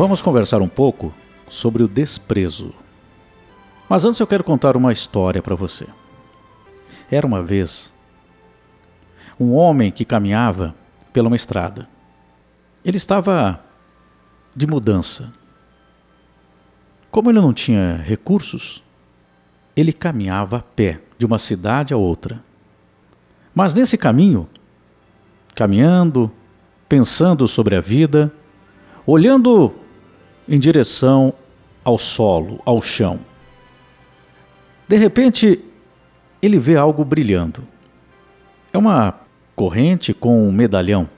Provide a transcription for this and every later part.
Vamos conversar um pouco sobre o desprezo. Mas antes eu quero contar uma história para você. Era uma vez um homem que caminhava pela uma estrada. Ele estava de mudança. Como ele não tinha recursos, ele caminhava a pé de uma cidade a outra. Mas nesse caminho, caminhando, pensando sobre a vida, olhando em direção ao solo, ao chão. De repente, ele vê algo brilhando. É uma corrente com um medalhão.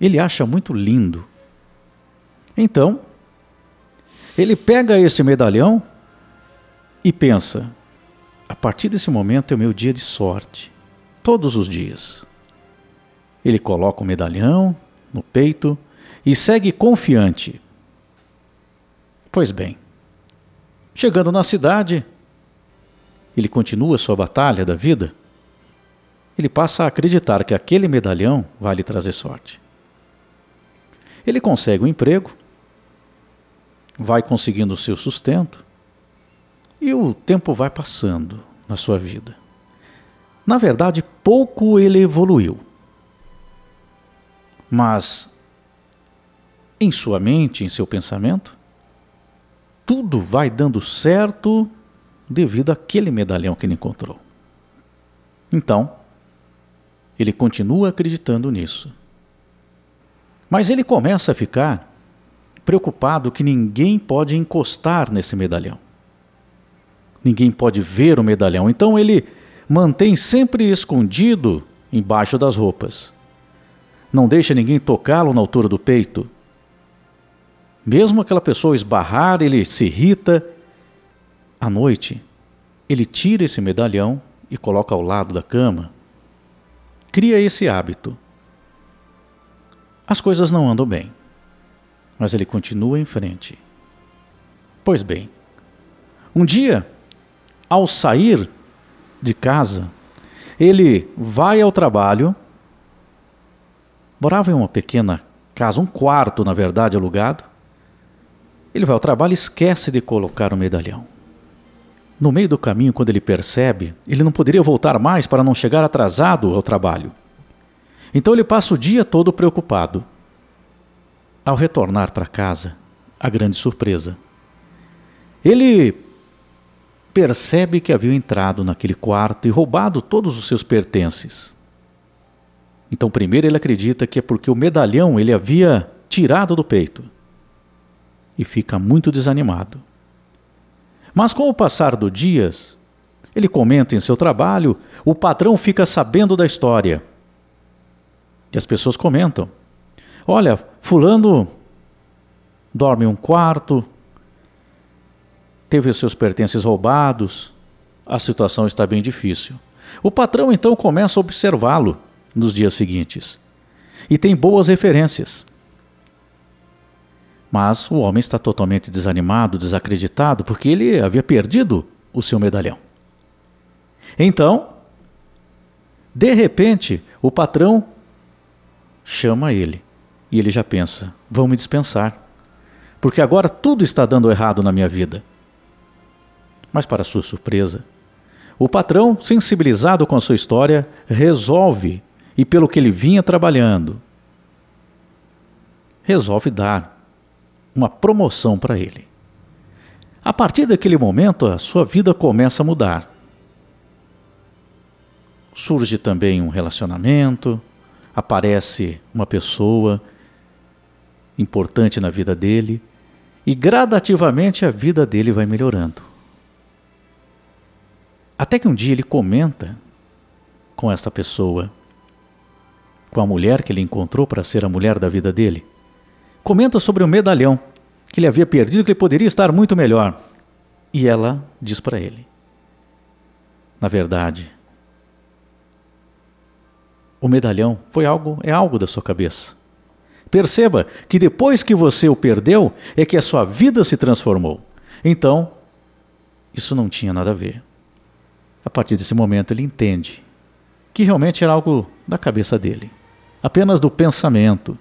Ele acha muito lindo. Então, ele pega esse medalhão e pensa: a partir desse momento é o meu dia de sorte, todos os dias. Ele coloca o medalhão no peito e segue confiante. Pois bem, chegando na cidade, ele continua sua batalha da vida. Ele passa a acreditar que aquele medalhão vai lhe trazer sorte. Ele consegue um emprego, vai conseguindo o seu sustento e o tempo vai passando na sua vida. Na verdade, pouco ele evoluiu. Mas em sua mente, em seu pensamento, tudo vai dando certo devido àquele medalhão que ele encontrou. Então, ele continua acreditando nisso. Mas ele começa a ficar preocupado que ninguém pode encostar nesse medalhão. Ninguém pode ver o medalhão. Então ele mantém sempre escondido embaixo das roupas. Não deixa ninguém tocá-lo na altura do peito mesmo aquela pessoa esbarrar, ele se irrita. À noite, ele tira esse medalhão e coloca ao lado da cama. Cria esse hábito. As coisas não andam bem, mas ele continua em frente. Pois bem, um dia, ao sair de casa, ele vai ao trabalho. Morava em uma pequena casa, um quarto, na verdade, alugado. Ele vai ao trabalho e esquece de colocar o medalhão. No meio do caminho, quando ele percebe, ele não poderia voltar mais para não chegar atrasado ao trabalho. Então ele passa o dia todo preocupado. Ao retornar para casa, a grande surpresa. Ele percebe que havia entrado naquele quarto e roubado todos os seus pertences. Então, primeiro ele acredita que é porque o medalhão ele havia tirado do peito e fica muito desanimado. Mas com o passar dos dias, ele comenta em seu trabalho, o patrão fica sabendo da história. E as pessoas comentam: Olha, Fulano dorme em um quarto, teve os seus pertences roubados, a situação está bem difícil. O patrão então começa a observá-lo nos dias seguintes e tem boas referências. Mas o homem está totalmente desanimado, desacreditado, porque ele havia perdido o seu medalhão. Então, de repente, o patrão chama ele e ele já pensa: vão me dispensar, porque agora tudo está dando errado na minha vida. Mas, para sua surpresa, o patrão, sensibilizado com a sua história, resolve, e pelo que ele vinha trabalhando, resolve dar uma promoção para ele. A partir daquele momento, a sua vida começa a mudar. Surge também um relacionamento, aparece uma pessoa importante na vida dele e gradativamente a vida dele vai melhorando. Até que um dia ele comenta com essa pessoa, com a mulher que ele encontrou para ser a mulher da vida dele comenta sobre o medalhão que ele havia perdido, que ele poderia estar muito melhor. E ela diz para ele: Na verdade, o medalhão foi algo, é algo da sua cabeça. Perceba que depois que você o perdeu, é que a sua vida se transformou. Então, isso não tinha nada a ver. A partir desse momento, ele entende que realmente era algo da cabeça dele, apenas do pensamento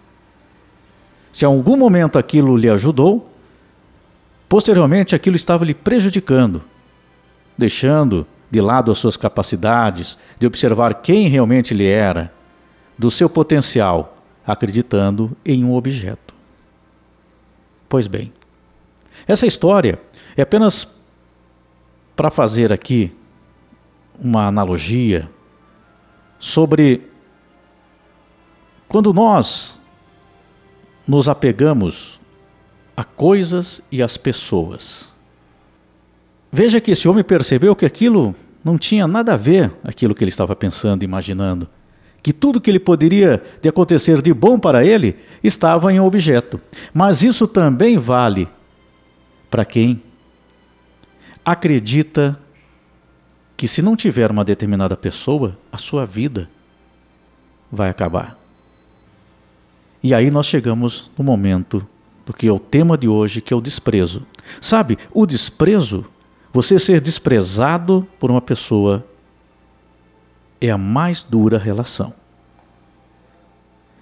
se em algum momento aquilo lhe ajudou, posteriormente aquilo estava lhe prejudicando, deixando de lado as suas capacidades, de observar quem realmente ele era, do seu potencial, acreditando em um objeto. Pois bem, essa história é apenas para fazer aqui uma analogia sobre quando nós nos apegamos a coisas e às pessoas. Veja que esse homem percebeu que aquilo não tinha nada a ver aquilo que ele estava pensando, imaginando. Que tudo que ele poderia de acontecer de bom para ele estava em um objeto. Mas isso também vale para quem acredita que se não tiver uma determinada pessoa, a sua vida vai acabar. E aí nós chegamos no momento do que é o tema de hoje, que é o desprezo. Sabe, o desprezo você ser desprezado por uma pessoa é a mais dura relação.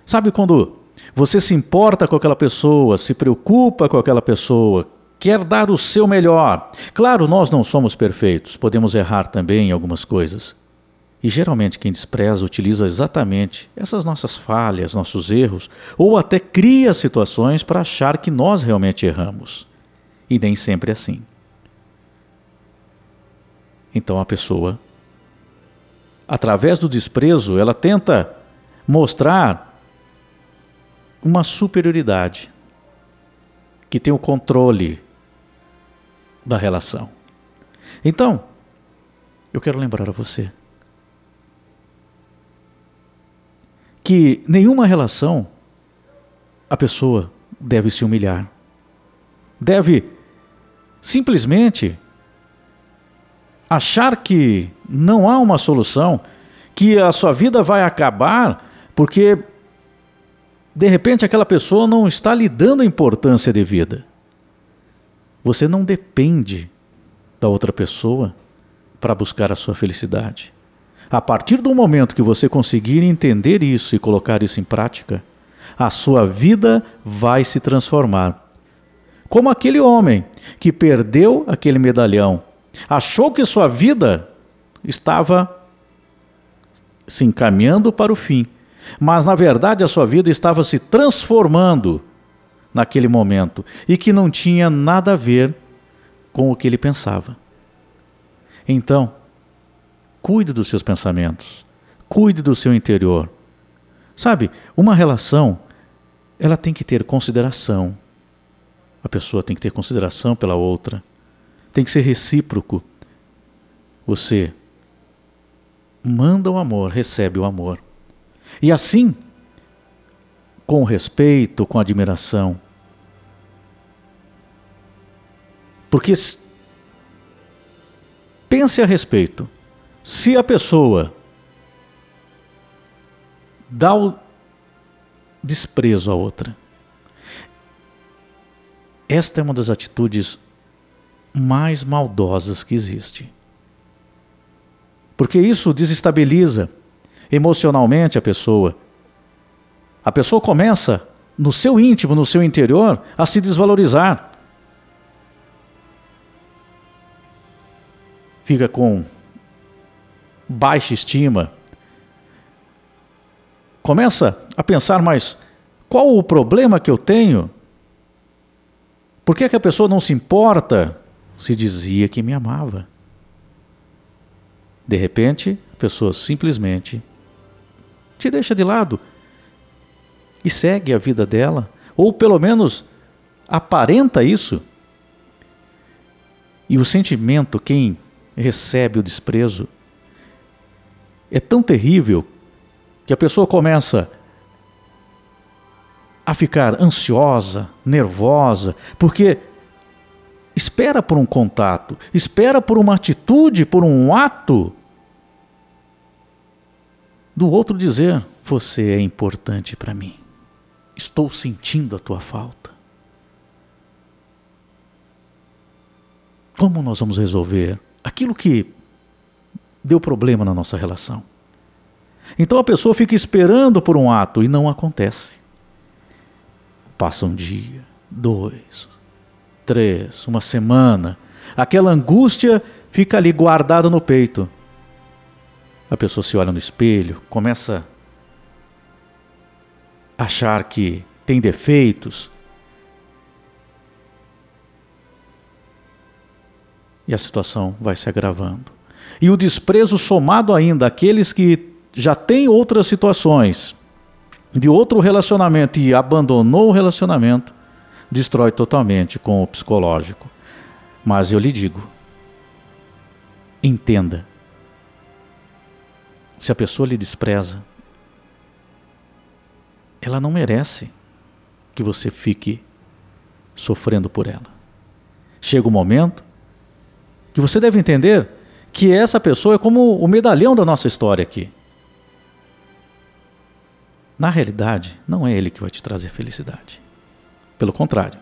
Sabe quando você se importa com aquela pessoa, se preocupa com aquela pessoa, quer dar o seu melhor? Claro, nós não somos perfeitos, podemos errar também em algumas coisas. E geralmente quem despreza utiliza exatamente essas nossas falhas, nossos erros, ou até cria situações para achar que nós realmente erramos. E nem sempre é assim. Então a pessoa, através do desprezo, ela tenta mostrar uma superioridade que tem o controle da relação. Então, eu quero lembrar a você que nenhuma relação a pessoa deve se humilhar. Deve simplesmente achar que não há uma solução, que a sua vida vai acabar porque de repente aquela pessoa não está lhe dando a importância de vida. Você não depende da outra pessoa para buscar a sua felicidade. A partir do momento que você conseguir entender isso e colocar isso em prática, a sua vida vai se transformar. Como aquele homem que perdeu aquele medalhão Achou que sua vida estava se encaminhando para o fim, mas na verdade a sua vida estava se transformando naquele momento e que não tinha nada a ver com o que ele pensava. Então, cuide dos seus pensamentos, cuide do seu interior. Sabe, uma relação, ela tem que ter consideração. A pessoa tem que ter consideração pela outra. Tem que ser recíproco. Você manda o amor, recebe o amor. E assim, com respeito, com admiração. Porque pense a respeito. Se a pessoa dá o desprezo à outra, esta é uma das atitudes mais maldosas que existe. Porque isso desestabiliza emocionalmente a pessoa. A pessoa começa, no seu íntimo, no seu interior, a se desvalorizar. Fica com baixa estima. Começa a pensar, mas qual o problema que eu tenho? Por que, é que a pessoa não se importa se dizia que me amava. De repente, a pessoa simplesmente te deixa de lado e segue a vida dela, ou pelo menos aparenta isso. E o sentimento, quem recebe o desprezo, é tão terrível que a pessoa começa a ficar ansiosa, nervosa, porque espera por um contato, espera por uma atitude, por um ato do outro dizer: Você é importante para mim. Estou sentindo a tua falta. Como nós vamos resolver aquilo que deu problema na nossa relação? Então a pessoa fica esperando por um ato e não acontece. Passa um dia, dois, três, uma semana. Aquela angústia fica ali guardada no peito. A pessoa se olha no espelho, começa a achar que tem defeitos. E a situação vai se agravando. E o desprezo somado ainda àqueles que já têm outras situações, de outro relacionamento e abandonou o relacionamento, destrói totalmente com o psicológico. Mas eu lhe digo, entenda, se a pessoa lhe despreza, ela não merece que você fique sofrendo por ela. Chega o um momento que você deve entender que essa pessoa é como o medalhão da nossa história aqui. Na realidade, não é ele que vai te trazer felicidade. Pelo contrário.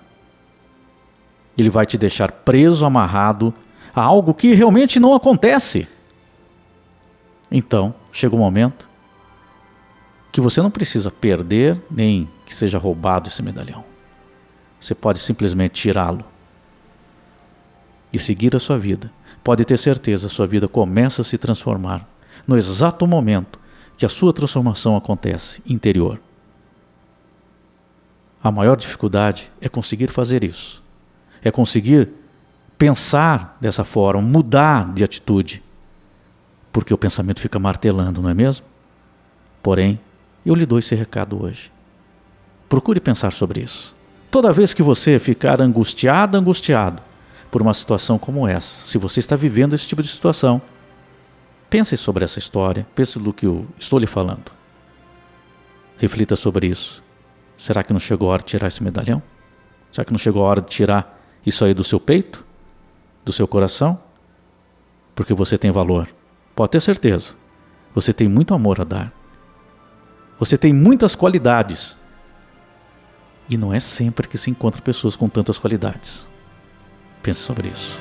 Ele vai te deixar preso, amarrado a algo que realmente não acontece. Então, chega o um momento que você não precisa perder nem que seja roubado esse medalhão. Você pode simplesmente tirá-lo e seguir a sua vida. Pode ter certeza, sua vida começa a se transformar no exato momento que a sua transformação acontece interior. A maior dificuldade é conseguir fazer isso. É conseguir pensar dessa forma, mudar de atitude. Porque o pensamento fica martelando, não é mesmo? Porém, eu lhe dou esse recado hoje. Procure pensar sobre isso. Toda vez que você ficar angustiado, angustiado por uma situação como essa, se você está vivendo esse tipo de situação, Pense sobre essa história, pense no que eu estou lhe falando. Reflita sobre isso. Será que não chegou a hora de tirar esse medalhão? Será que não chegou a hora de tirar isso aí do seu peito? Do seu coração? Porque você tem valor. Pode ter certeza. Você tem muito amor a dar. Você tem muitas qualidades. E não é sempre que se encontra pessoas com tantas qualidades. Pense sobre isso.